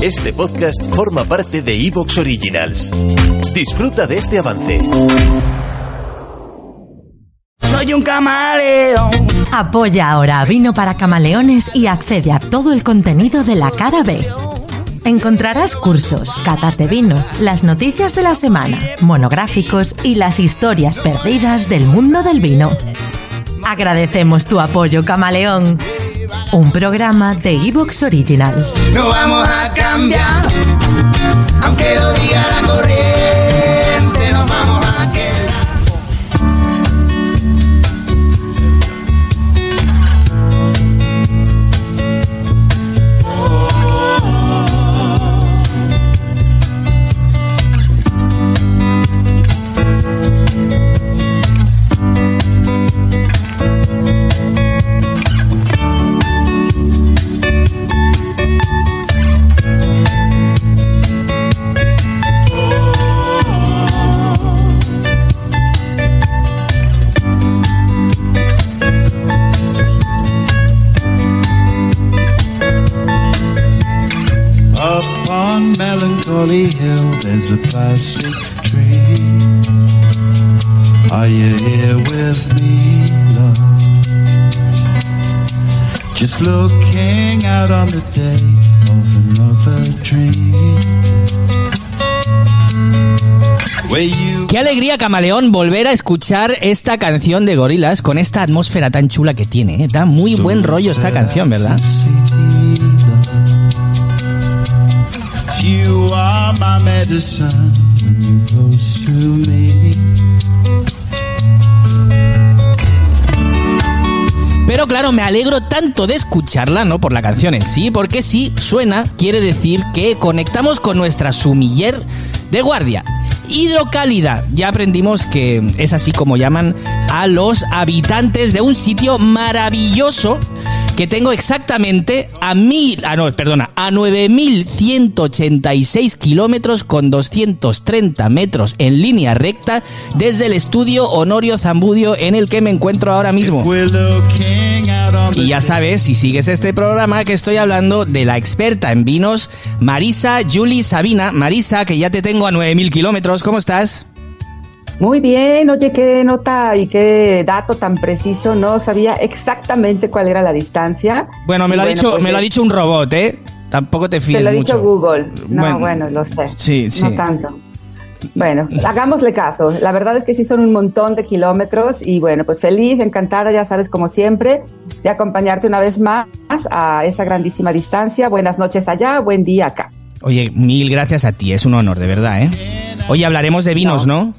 Este podcast forma parte de Evox Originals. Disfruta de este avance. Soy un camaleón. Apoya ahora a Vino para Camaleones y accede a todo el contenido de la cara B. Encontrarás cursos, catas de vino, las noticias de la semana, monográficos y las historias perdidas del mundo del vino. Agradecemos tu apoyo, camaleón. Un programa de Evox Originals. No vamos a cambiar, aunque lo diga la corriente, Hill, there's a plastic tree. Are you here with me, love? Just looking out on the day of another dream. Where you Qué alegría, camaleón, volver a escuchar esta canción de Gorilas con esta atmósfera tan chula que tiene. ¿eh? Da muy buen rollo esta canción, ¿verdad? Pero claro, me alegro tanto de escucharla, no por la canción en sí, porque si suena, quiere decir que conectamos con nuestra sumiller de guardia. Hidrocálida. Ya aprendimos que es así como llaman a los habitantes de un sitio maravilloso que tengo exactamente a mil, ah no, perdona, a 9.186 kilómetros con 230 metros en línea recta desde el estudio Honorio Zambudio en el que me encuentro ahora mismo. Y ya sabes, si sigues este programa, que estoy hablando de la experta en vinos, Marisa Julie Sabina. Marisa, que ya te tengo a 9.000 kilómetros, ¿cómo estás? Muy bien, oye, qué nota y qué dato tan preciso, no sabía exactamente cuál era la distancia. Bueno, me lo, ha, dicho, pues, me lo ha dicho un robot, ¿eh? Tampoco te fíes Te lo ha dicho Google. No, Bueno, bueno, lo sé. sí, sí. No tanto. Bueno, hagámosle caso. La verdad es que sí son un montón de kilómetros y bueno, pues feliz, encantada, ya sabes, como siempre, de acompañarte una vez más a esa grandísima distancia. Buenas noches allá, buen día acá. Oye, mil gracias a ti, es un honor, de verdad, ¿eh? Oye, hablaremos de vinos, ¿no?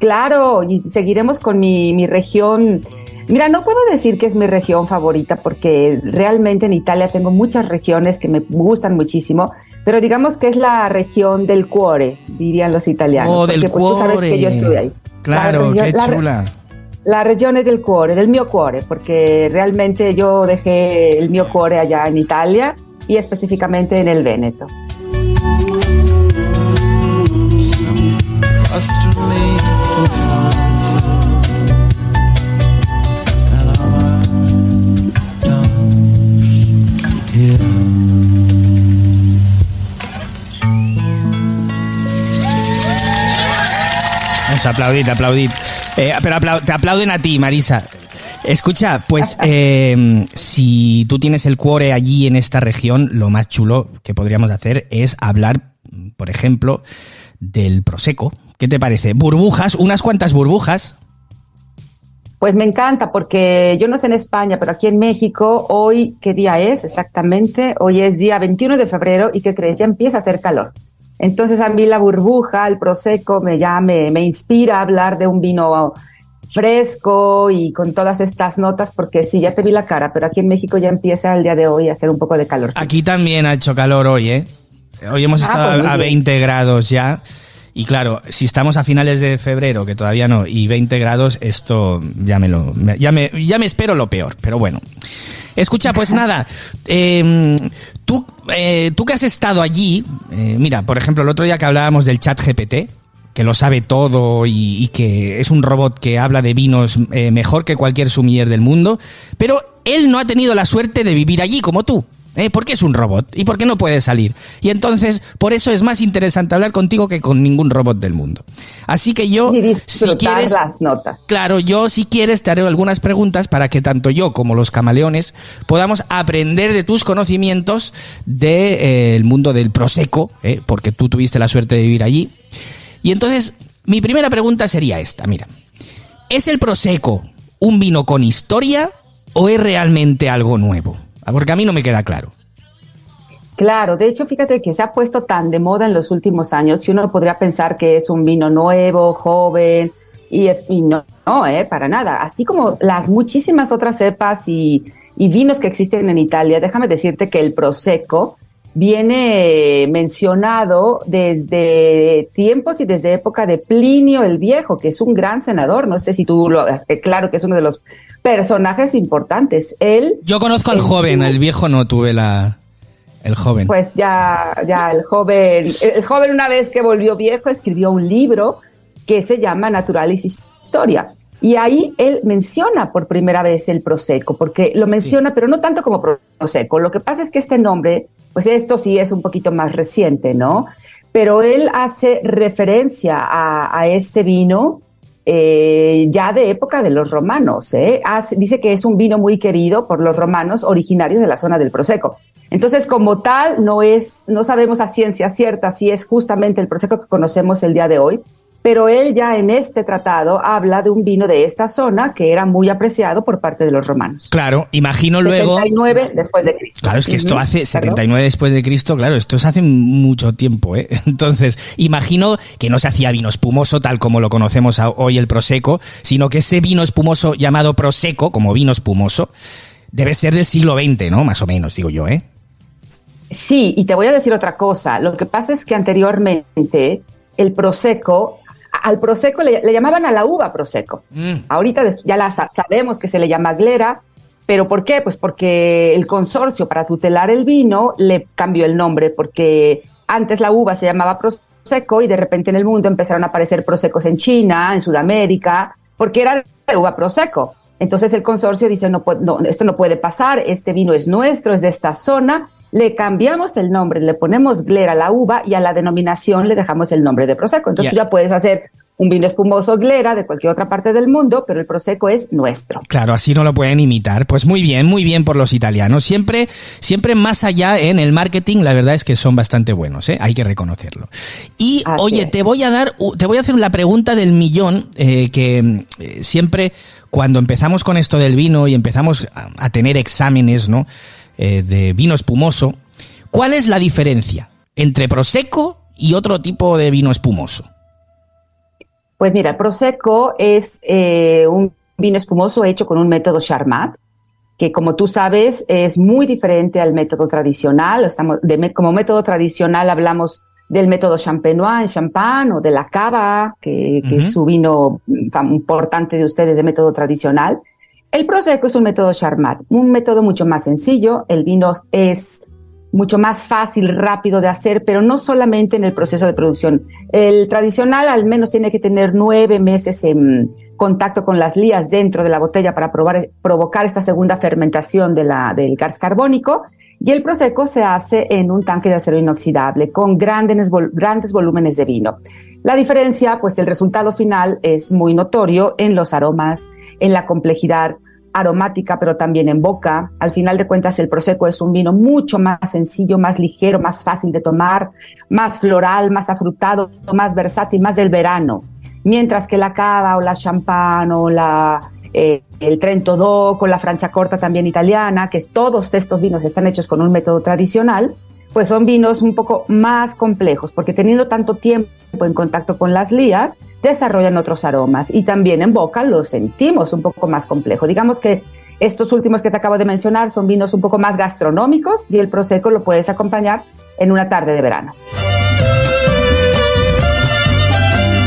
Claro, y seguiremos con mi, mi región. Mira, no puedo decir que es mi región favorita porque realmente en Italia tengo muchas regiones que me gustan muchísimo, pero digamos que es la región del cuore, dirían los italianos. Oh, del porque pues tú sabes que yo estuve ahí. Claro, La región- qué la chula. La región es del cuore, del mio cuore, porque realmente yo dejé el mio cuore allá en Italia y específicamente en el Véneto. Custom made for fun. And I'm down here. Vamos a aplaudir, aplaudir. Eh, pero aplau- te aplauden a ti, Marisa. Escucha, pues eh, si tú tienes el cuore allí en esta región, lo más chulo que podríamos hacer es hablar, por ejemplo, del Prosecco. ¿Qué te parece? Burbujas, unas cuantas burbujas. Pues me encanta porque yo no sé en España, pero aquí en México, hoy, ¿qué día es exactamente? Hoy es día 21 de febrero y ¿qué crees? Ya empieza a hacer calor. Entonces a mí la burbuja, el prosecco, me, ya me, me inspira a hablar de un vino fresco y con todas estas notas, porque sí, ya te vi la cara, pero aquí en México ya empieza el día de hoy a hacer un poco de calor. Aquí también ha hecho calor hoy, ¿eh? Hoy hemos Ah, estado pues a bien. 20 grados ya. Y claro, si estamos a finales de febrero, que todavía no, y 20 grados, esto ya me lo, ya me, ya me espero lo peor, pero bueno. Escucha, pues nada, eh, tú, eh, tú que has estado allí, eh, mira, por ejemplo, el otro día que hablábamos del chat GPT, que lo sabe todo y, y que es un robot que habla de vinos eh, mejor que cualquier sumiller del mundo, pero él no ha tenido la suerte de vivir allí como tú. ¿Eh? ¿Por qué es un robot? ¿Y por qué no puede salir? Y entonces, por eso es más interesante hablar contigo que con ningún robot del mundo. Así que yo, si quieres, las notas. Claro, yo si quieres te haré algunas preguntas para que tanto yo como los camaleones podamos aprender de tus conocimientos del mundo del Prosecco, ¿eh? porque tú tuviste la suerte de vivir allí. Y entonces, mi primera pregunta sería esta, mira. ¿Es el Prosecco un vino con historia o es realmente algo nuevo? Porque a mí no me queda claro. Claro, de hecho, fíjate que se ha puesto tan de moda en los últimos años que uno podría pensar que es un vino nuevo, joven, y, no, no eh, para nada. Así como las muchísimas otras cepas y vinos que existen en Italia, déjame decirte que el Prosecco viene mencionado desde tiempos y desde época de Plinio el Viejo, que es un gran senador. No sé si tú lo, eh, claro que es uno de los personajes importantes. Él. Yo conozco al en joven, el viejo no tuve la... El joven. Pues ya, ya el joven, el joven una vez que volvió viejo escribió un libro que se llama Naturalis Historia. Y ahí él menciona por primera vez el Prosecco, porque lo menciona, pero no tanto como Prosecco. Lo que pasa es que este nombre, pues esto sí es un poquito más reciente, ¿no? Pero él hace referencia a, a este vino eh, ya de época de los romanos. ¿eh? Hace- dice que es un vino muy querido por los romanos originarios de la zona del Prosecco. Entonces, como tal, no es, no sabemos a ciencia cierta si es justamente el Prosecco que conocemos el día de hoy, pero él ya en este tratado habla de un vino de esta zona que era muy apreciado por parte de los romanos. Claro, imagino luego... 79 después de Cristo. Claro, es que esto hace perdón. 79 después de Cristo, claro, esto es hace mucho tiempo, ¿eh? Entonces, imagino que no se hacía vino espumoso tal como lo conocemos hoy el Prosecco, sino que ese vino espumoso llamado Prosecco, como vino espumoso, debe ser del siglo XX, ¿no? Más o menos, digo yo, ¿eh? Sí, y te voy a decir otra cosa. Lo que pasa es que anteriormente el Prosecco, al Prosecco le, le llamaban a la uva Prosecco. Mm. Ahorita ya la sa- sabemos que se le llama glera, pero ¿por qué? Pues porque el consorcio para tutelar el vino le cambió el nombre, porque antes la uva se llamaba Prosecco y de repente en el mundo empezaron a aparecer Prosecos en China, en Sudamérica, porque era de uva Prosecco. Entonces el consorcio dice, no, no, esto no puede pasar, este vino es nuestro, es de esta zona, le cambiamos el nombre, le ponemos glera a la uva y a la denominación le dejamos el nombre de Prosecco. Entonces Ya. tú ya puedes hacer un vino espumoso glera de cualquier otra parte del mundo, pero el Prosecco es nuestro. Claro, así no lo pueden imitar. Pues muy bien, muy bien por los italianos. Siempre, siempre más allá en el marketing, la verdad es que son bastante buenos, ¿eh? Hay que reconocerlo. Y Así oye, es. te voy a dar, te voy a hacer la pregunta del millón, eh, que eh, siempre cuando empezamos con esto del vino y empezamos a, a tener exámenes, ¿no? Eh, de vino espumoso, ¿cuál es la diferencia entre prosecco y otro tipo de vino espumoso? Pues mira, Prosecco es eh, un vino espumoso hecho con un método Charmat, que como tú sabes es muy diferente al método tradicional. Estamos de, como método tradicional hablamos del método champenois en champán o de la cava, que, es su vino mm, importante de ustedes de método tradicional. El Prosecco es un método Charmat, un método mucho más sencillo. El vino es mucho más fácil, rápido de hacer, pero no solamente en el proceso de producción. El tradicional al menos tiene que tener nueve meses en contacto con las lías dentro de la botella para provocar esta segunda fermentación del gas carbónico. Y el prosecco se hace en un tanque de acero inoxidable con grandes volúmenes de vino. La diferencia, pues el resultado final es muy notorio en los aromas, en la complejidad aromática, pero también en boca. Al final de cuentas, el Prosecco es un vino mucho más sencillo, más ligero, más fácil de tomar, más floral, más afrutado, más versátil, más del verano. Mientras que la cava o la champán o la, eh, el Trento Doc o la Franciacorta también italiana, que es, todos estos vinos están hechos con un método tradicional, pues son vinos un poco más complejos, porque teniendo tanto tiempo en contacto con las lías, desarrollan otros aromas y también en boca lo sentimos un poco más complejo. Digamos que estos últimos que te acabo de mencionar son vinos un poco más gastronómicos y el prosecco lo puedes acompañar en una tarde de verano.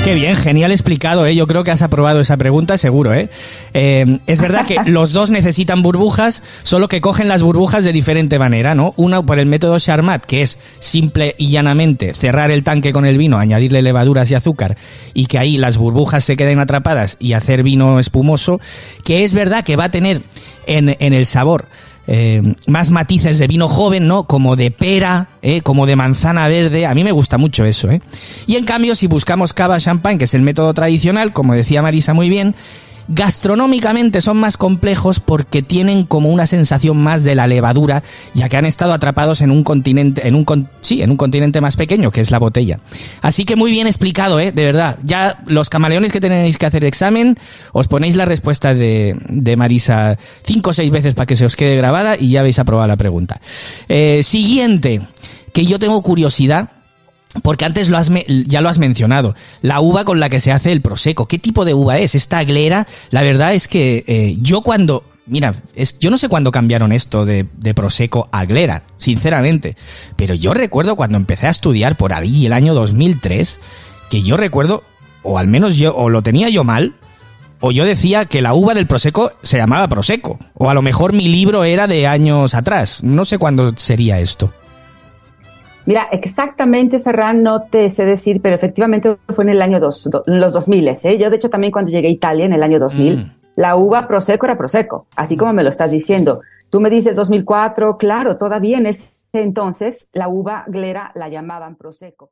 Qué bien, genial explicado, ¿eh? Yo creo que has aprobado esa pregunta, seguro, ¿eh? Eh, es verdad que los dos necesitan burbujas, solo que cogen las burbujas de diferente manera, ¿no? Una por el método Charmat, que es simple y llanamente cerrar el tanque con el vino, añadirle levaduras y azúcar, y que ahí las burbujas se queden atrapadas y hacer vino espumoso, que es verdad que va a tener en, en el sabor eh, más matices de vino joven, ¿no? Como de pera, ¿eh? como de manzana verde. A mí me gusta mucho eso, ¿eh? Y en cambio, si buscamos cava champagne, que es el método tradicional, como decía Marisa muy bien, Gastronómicamente son más complejos porque tienen como una sensación más de la levadura, ya que han estado atrapados en un continente, en un sí, en un continente más pequeño, que es la botella. Así que muy bien explicado, eh, de verdad. Ya los camaleones que tenéis que hacer examen, os ponéis la respuesta de, de Marisa cinco o seis veces para que se os quede grabada y ya habéis aprobado la pregunta. Eh, siguiente, que yo tengo curiosidad porque antes lo has ya lo has mencionado, la uva con la que se hace el prosecco. ¿Qué tipo de uva es? Esta aglera, la verdad es que eh, yo cuando... Mira, es, yo no sé cuándo cambiaron esto de, de prosecco a aglera, sinceramente. Pero yo recuerdo cuando empecé a estudiar por ahí el año 2003, que yo recuerdo, o al menos yo, o lo tenía yo mal, o yo decía que la uva del prosecco se llamaba prosecco. O a lo mejor mi libro era de años atrás. No sé cuándo sería esto. Mira, exactamente, Ferran, no te sé decir, pero efectivamente fue en el año dos, los 2000. ¿eh? Yo, de hecho, también cuando llegué a Italia en el año 2000, mm. la uva Prosecco era Prosecco, así como me lo estás diciendo. Tú me dices 2004, claro, todavía en ese entonces la uva glera la llamaban Prosecco.